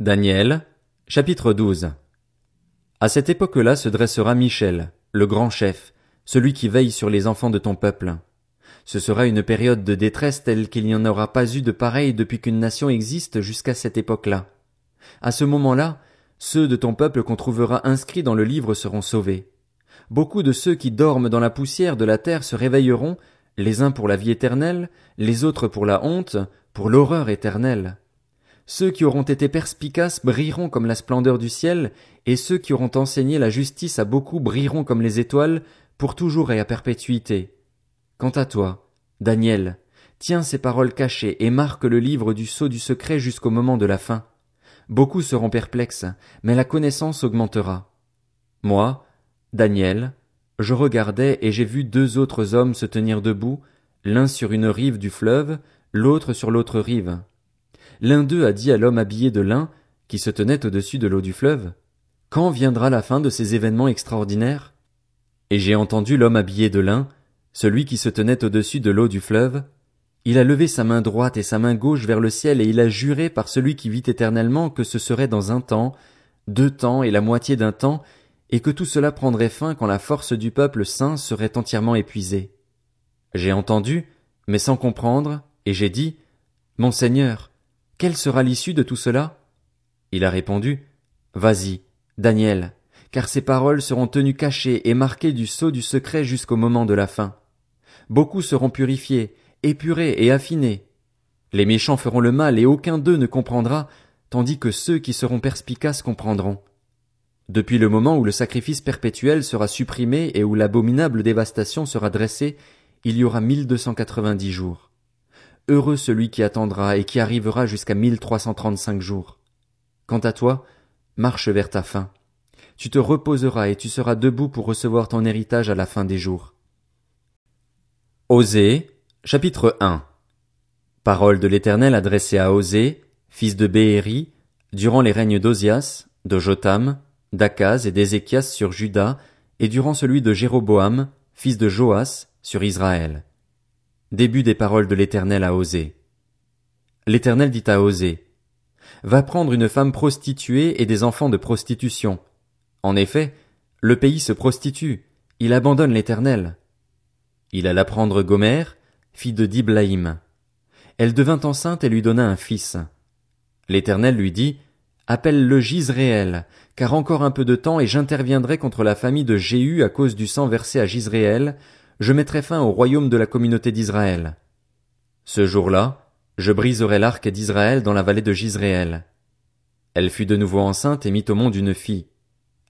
Daniel, chapitre 12 À cette époque-là se dressera Michel, le grand chef, celui qui veille sur les enfants de ton peuple. Ce sera une période de détresse telle qu'il n'y en aura pas eu de pareille depuis qu'une nation existe jusqu'à cette époque-là. À ce moment-là, ceux de ton peuple qu'on trouvera inscrits dans le livre seront sauvés. Beaucoup de ceux qui dorment dans la poussière de la terre se réveilleront, les uns pour la vie éternelle, les autres pour la honte, pour l'horreur éternelle. Ceux qui auront été perspicaces brilleront comme la splendeur du ciel, et ceux qui auront enseigné la justice à beaucoup brilleront comme les étoiles, pour toujours et à perpétuité. Quant à toi, Daniel, tiens ces paroles cachées et marque le livre du sceau du secret jusqu'au moment de la fin. Beaucoup seront perplexes, mais la connaissance augmentera. Moi, Daniel, je regardais et j'ai vu deux autres hommes se tenir debout, l'un sur une rive du fleuve, l'autre sur l'autre rive. L'un d'eux a dit à l'homme habillé de lin, qui se tenait au-dessus de l'eau du fleuve, Quand viendra la fin de ces événements extraordinaires? Et j'ai entendu l'homme habillé de lin, celui qui se tenait au-dessus de l'eau du fleuve, il a levé sa main droite et sa main gauche vers le ciel et il a juré par celui qui vit éternellement que ce serait dans un temps, deux temps et la moitié d'un temps, et que tout cela prendrait fin quand la force du peuple saint serait entièrement épuisée. J'ai entendu, mais sans comprendre, et j'ai dit, Mon Seigneur, quelle sera l'issue de tout cela? Il a répondu, Vas-y, Daniel, car ces paroles seront tenues cachées et marquées du sceau du secret jusqu'au moment de la fin. Beaucoup seront purifiés, épurés et affinés. Les méchants feront le mal et aucun d'eux ne comprendra, tandis que ceux qui seront perspicaces comprendront. Depuis le moment où le sacrifice perpétuel sera supprimé et où l'abominable dévastation sera dressée, il y aura mille deux cent quatre-vingt-dix jours. Heureux celui qui attendra et qui arrivera jusqu'à mille trois cent trente-cinq jours. Quant à toi, marche vers ta fin. Tu te reposeras et tu seras debout pour recevoir ton héritage à la fin des jours. Osée, chapitre 1 Parole de l'Éternel adressée à Osée, fils de Béhéri, durant les règnes d'Ozias, de Jotam, d'Akaz et d'Ézéchias sur Juda, et durant celui de Jéroboam, fils de Joas, sur Israël. Début des paroles de l'Éternel à Osée. L'Éternel dit à Osée, Va prendre une femme prostituée et des enfants de prostitution. En effet, le pays se prostitue, il abandonne l'Éternel. Il alla prendre Gomer, fille de Diblaïm. Elle devint enceinte et lui donna un fils. L'Éternel lui dit, Appelle-le Gisréel, car encore un peu de temps et j'interviendrai contre la famille de Jéhu à cause du sang versé à Gisréel, je mettrai fin au royaume de la communauté d'Israël. Ce jour-là, je briserai l'arc d'Israël dans la vallée de Gisréel. Elle fut de nouveau enceinte et mit au monde une fille.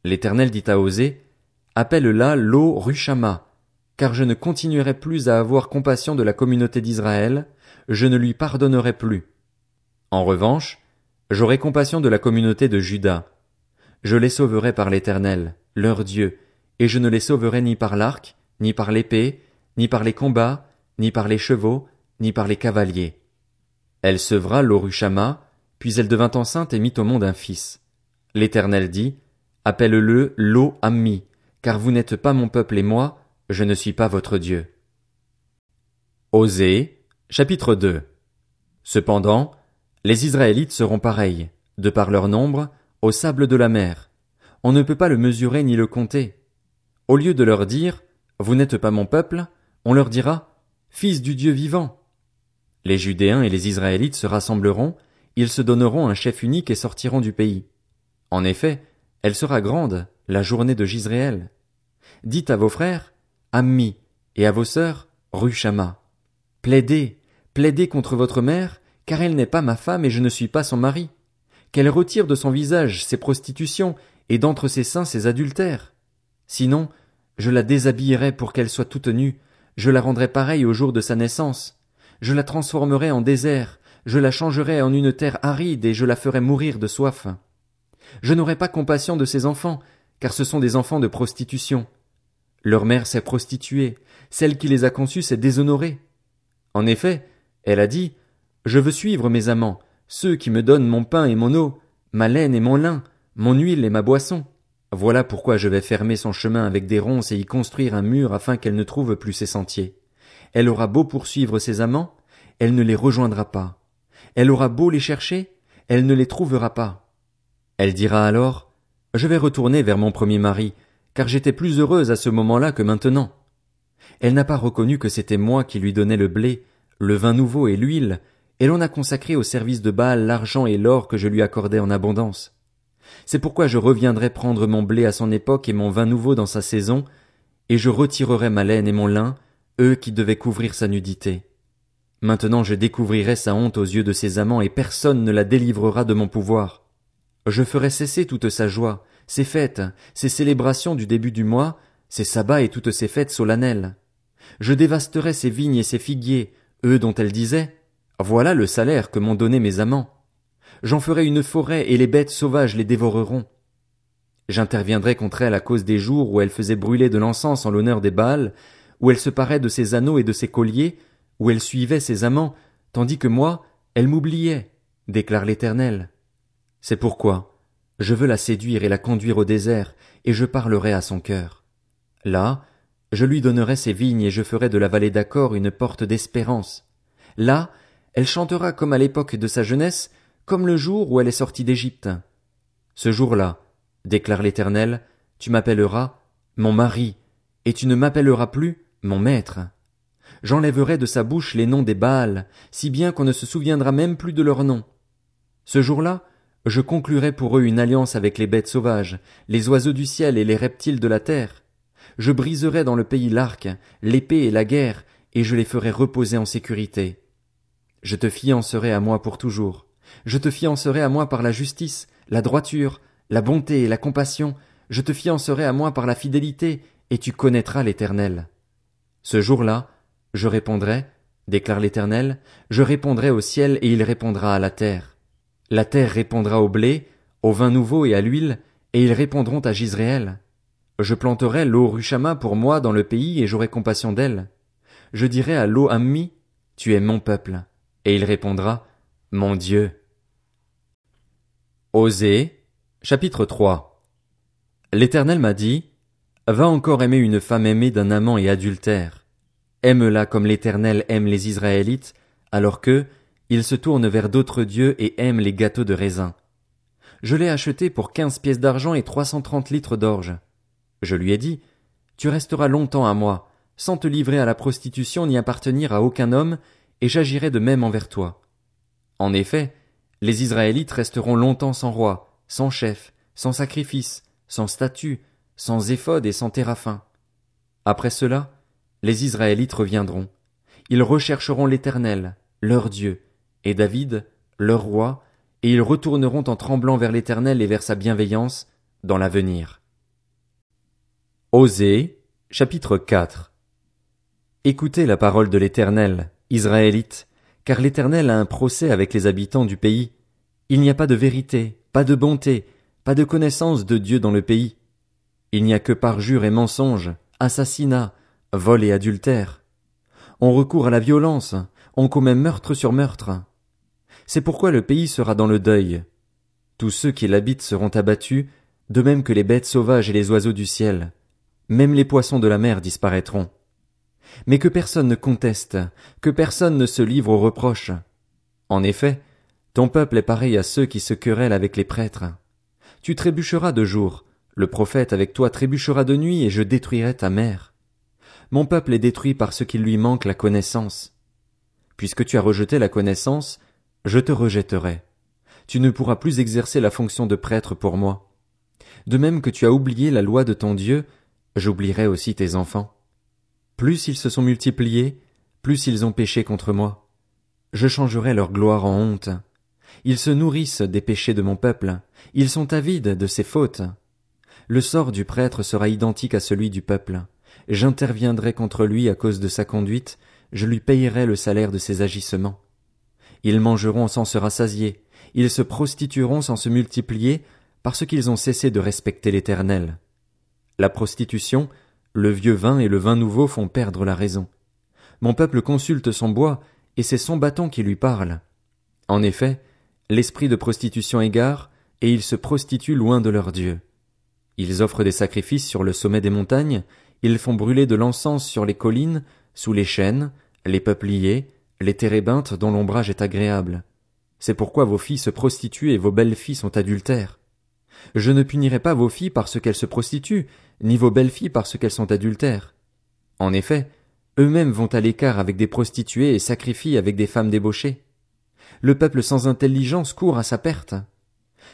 L'Éternel dit à Osée, Appelle-la Lo Rushama, car je ne continuerai plus à avoir compassion de la communauté d'Israël, je ne lui pardonnerai plus. En revanche, j'aurai compassion de la communauté de Juda. Je les sauverai par l'Éternel, leur Dieu, et je ne les sauverai ni par l'arc, ni par l'épée, ni par les combats, ni par les chevaux, ni par les cavaliers. Elle sevra l'Orushama, puis elle devint enceinte et mit au monde un fils. L'Éternel dit, Appelle-le Lo Ammi, car vous n'êtes pas mon peuple et moi, je ne suis pas votre Dieu. Osée, chapitre 2 Cependant, les Israélites seront pareils, de par leur nombre, au sable de la mer. On ne peut pas le mesurer ni le compter. Au lieu de leur dire, vous n'êtes pas mon peuple, on leur dira, Fils du Dieu vivant. Les Judéens et les Israélites se rassembleront, ils se donneront un chef unique et sortiront du pays. En effet, elle sera grande, la journée de Gisréel. Dites à vos frères, Ammi, et à vos sœurs, Rushama. Plaidez, plaidez contre votre mère, car elle n'est pas ma femme et je ne suis pas son mari. Qu'elle retire de son visage ses prostitutions et d'entre ses seins ses adultères. Sinon, je la déshabillerai pour qu'elle soit toute nue, je la rendrai pareille au jour de sa naissance. Je la transformerai en désert, je la changerai en une terre aride et je la ferai mourir de soif. Je n'aurai pas compassion de ses enfants, car ce sont des enfants de prostitution. Leur mère s'est prostituée, celle qui les a conçus s'est déshonorée. En effet, elle a dit, Je veux suivre mes amants, ceux qui me donnent mon pain et mon eau, ma laine et mon lin, mon huile et ma boisson. Voilà pourquoi je vais fermer son chemin avec des ronces et y construire un mur afin qu'elle ne trouve plus ses sentiers. Elle aura beau poursuivre ses amants, elle ne les rejoindra pas. Elle aura beau les chercher, elle ne les trouvera pas. Elle dira alors, Je vais retourner vers mon premier mari, car j'étais plus heureuse à ce moment-là que maintenant. Elle n'a pas reconnu que c'était moi qui lui donnais le blé, le vin nouveau et l'huile, et l'on a consacré au service de Baal l'argent et l'or que je lui accordais en abondance. C'est pourquoi je reviendrai prendre mon blé à son époque et mon vin nouveau dans sa saison, et je retirerai ma laine et mon lin, eux qui devaient couvrir sa nudité. Maintenant je découvrirai sa honte aux yeux de ses amants, et personne ne la délivrera de mon pouvoir. Je ferai cesser toute sa joie, ses fêtes, ses célébrations du début du mois, ses sabbats et toutes ses fêtes solennelles. Je dévasterai ses vignes et ses figuiers, eux dont elle disait, Voilà le salaire que m'ont donné mes amants. J'en ferai une forêt et les bêtes sauvages les dévoreront. J'interviendrai contre elle à cause des jours où elle faisait brûler de l'encens en l'honneur des Baals, où elle se parait de ses anneaux et de ses colliers, où elle suivait ses amants, tandis que moi, elle m'oubliait, déclare l'Éternel. C'est pourquoi je veux la séduire et la conduire au désert, et je parlerai à son cœur. Là, je lui donnerai ses vignes et je ferai de la vallée d'accord une porte d'espérance. Là, elle chantera comme à l'époque de sa jeunesse, comme le jour où elle est sortie d'Égypte. Ce jour-là, déclare l'Éternel, tu m'appelleras mon mari, et tu ne m'appelleras plus mon maître. J'enlèverai de sa bouche les noms des Baals, si bien qu'on ne se souviendra même plus de leurs noms. Ce jour-là, je conclurai pour eux une alliance avec les bêtes sauvages, les oiseaux du ciel et les reptiles de la terre. Je briserai dans le pays l'arc, l'épée et la guerre, et je les ferai reposer en sécurité. Je te fiancerai à moi pour toujours. Je te fiancerai à moi par la justice, la droiture, la bonté et la compassion. Je te fiancerai à moi par la fidélité, et tu connaîtras l'Éternel. Ce jour-là, je répondrai, déclare l'Éternel, je répondrai au ciel et il répondra à la terre. La terre répondra au blé, au vin nouveau et à l'huile, et ils répondront à Gisréel. Je planterai l'eau Ruchama pour moi dans le pays et j'aurai compassion d'elle. Je dirai à l'eau Ammi, tu es mon peuple. Et il répondra, mon Dieu. Osée, chapitre 3. L'Éternel m'a dit, Va encore aimer une femme aimée d'un amant et adultère. Aime-la comme l'Éternel aime les Israélites, alors que, ils se tournent vers d'autres dieux et aiment les gâteaux de raisin. Je l'ai acheté pour quinze pièces d'argent et trois cent trente litres d'orge. Je lui ai dit, Tu resteras longtemps à moi, sans te livrer à la prostitution ni appartenir à aucun homme, et j'agirai de même envers toi. En effet, les Israélites resteront longtemps sans roi, sans chef, sans sacrifice, sans statut, sans éphode et sans téraphin. Après cela, les Israélites reviendront. Ils rechercheront l'Éternel, leur Dieu, et David, leur roi, et ils retourneront en tremblant vers l'Éternel et vers sa bienveillance dans l'avenir. Osée, chapitre 4 Écoutez la parole de l'Éternel, Israélites, car l'Éternel a un procès avec les habitants du pays. Il n'y a pas de vérité, pas de bonté, pas de connaissance de Dieu dans le pays. Il n'y a que parjure et mensonge, assassinat, vol et adultère. On recourt à la violence, on commet meurtre sur meurtre. C'est pourquoi le pays sera dans le deuil. Tous ceux qui l'habitent seront abattus, de même que les bêtes sauvages et les oiseaux du ciel même les poissons de la mer disparaîtront. Mais que personne ne conteste, que personne ne se livre aux reproches. En effet, ton peuple est pareil à ceux qui se querellent avec les prêtres. Tu trébucheras de jour, le prophète avec toi trébuchera de nuit et je détruirai ta mère. Mon peuple est détruit parce qu'il lui manque la connaissance. Puisque tu as rejeté la connaissance, je te rejetterai. Tu ne pourras plus exercer la fonction de prêtre pour moi. De même que tu as oublié la loi de ton Dieu, j'oublierai aussi tes enfants. Plus ils se sont multipliés, plus ils ont péché contre moi. Je changerai leur gloire en honte. Ils se nourrissent des péchés de mon peuple, ils sont avides de ses fautes. Le sort du prêtre sera identique à celui du peuple. J'interviendrai contre lui à cause de sa conduite, je lui payerai le salaire de ses agissements. Ils mangeront sans se rassasier, ils se prostitueront sans se multiplier, parce qu'ils ont cessé de respecter l'Éternel. La prostitution, le vieux vin et le vin nouveau font perdre la raison. Mon peuple consulte son bois, et c'est son bâton qui lui parle. En effet, l'esprit de prostitution égare, et ils se prostituent loin de leur Dieu. Ils offrent des sacrifices sur le sommet des montagnes, ils font brûler de l'encens sur les collines, sous les chênes, les peupliers, les térébintes dont l'ombrage est agréable. C'est pourquoi vos filles se prostituent et vos belles filles sont adultères. Je ne punirai pas vos filles parce qu'elles se prostituent, ni vos belles filles parce qu'elles sont adultères. En effet, eux-mêmes vont à l'écart avec des prostituées et sacrifient avec des femmes débauchées. Le peuple sans intelligence court à sa perte.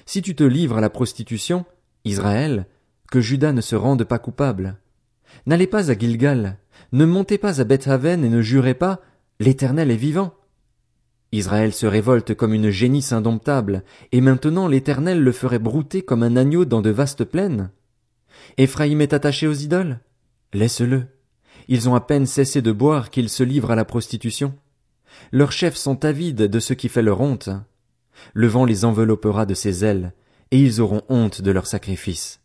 Si tu te livres à la prostitution, Israël, que Judas ne se rende pas coupable. N'allez pas à Gilgal, ne montez pas à Bethaven et ne jurez pas, l'Éternel est vivant. Israël se révolte comme une génisse indomptable, et maintenant l'Éternel le ferait brouter comme un agneau dans de vastes plaines. Éphraïm est attaché aux idoles? Laisse-le. Ils ont à peine cessé de boire qu'ils se livrent à la prostitution. Leurs chefs sont avides de ce qui fait leur honte. Le vent les enveloppera de ses ailes, et ils auront honte de leurs sacrifices.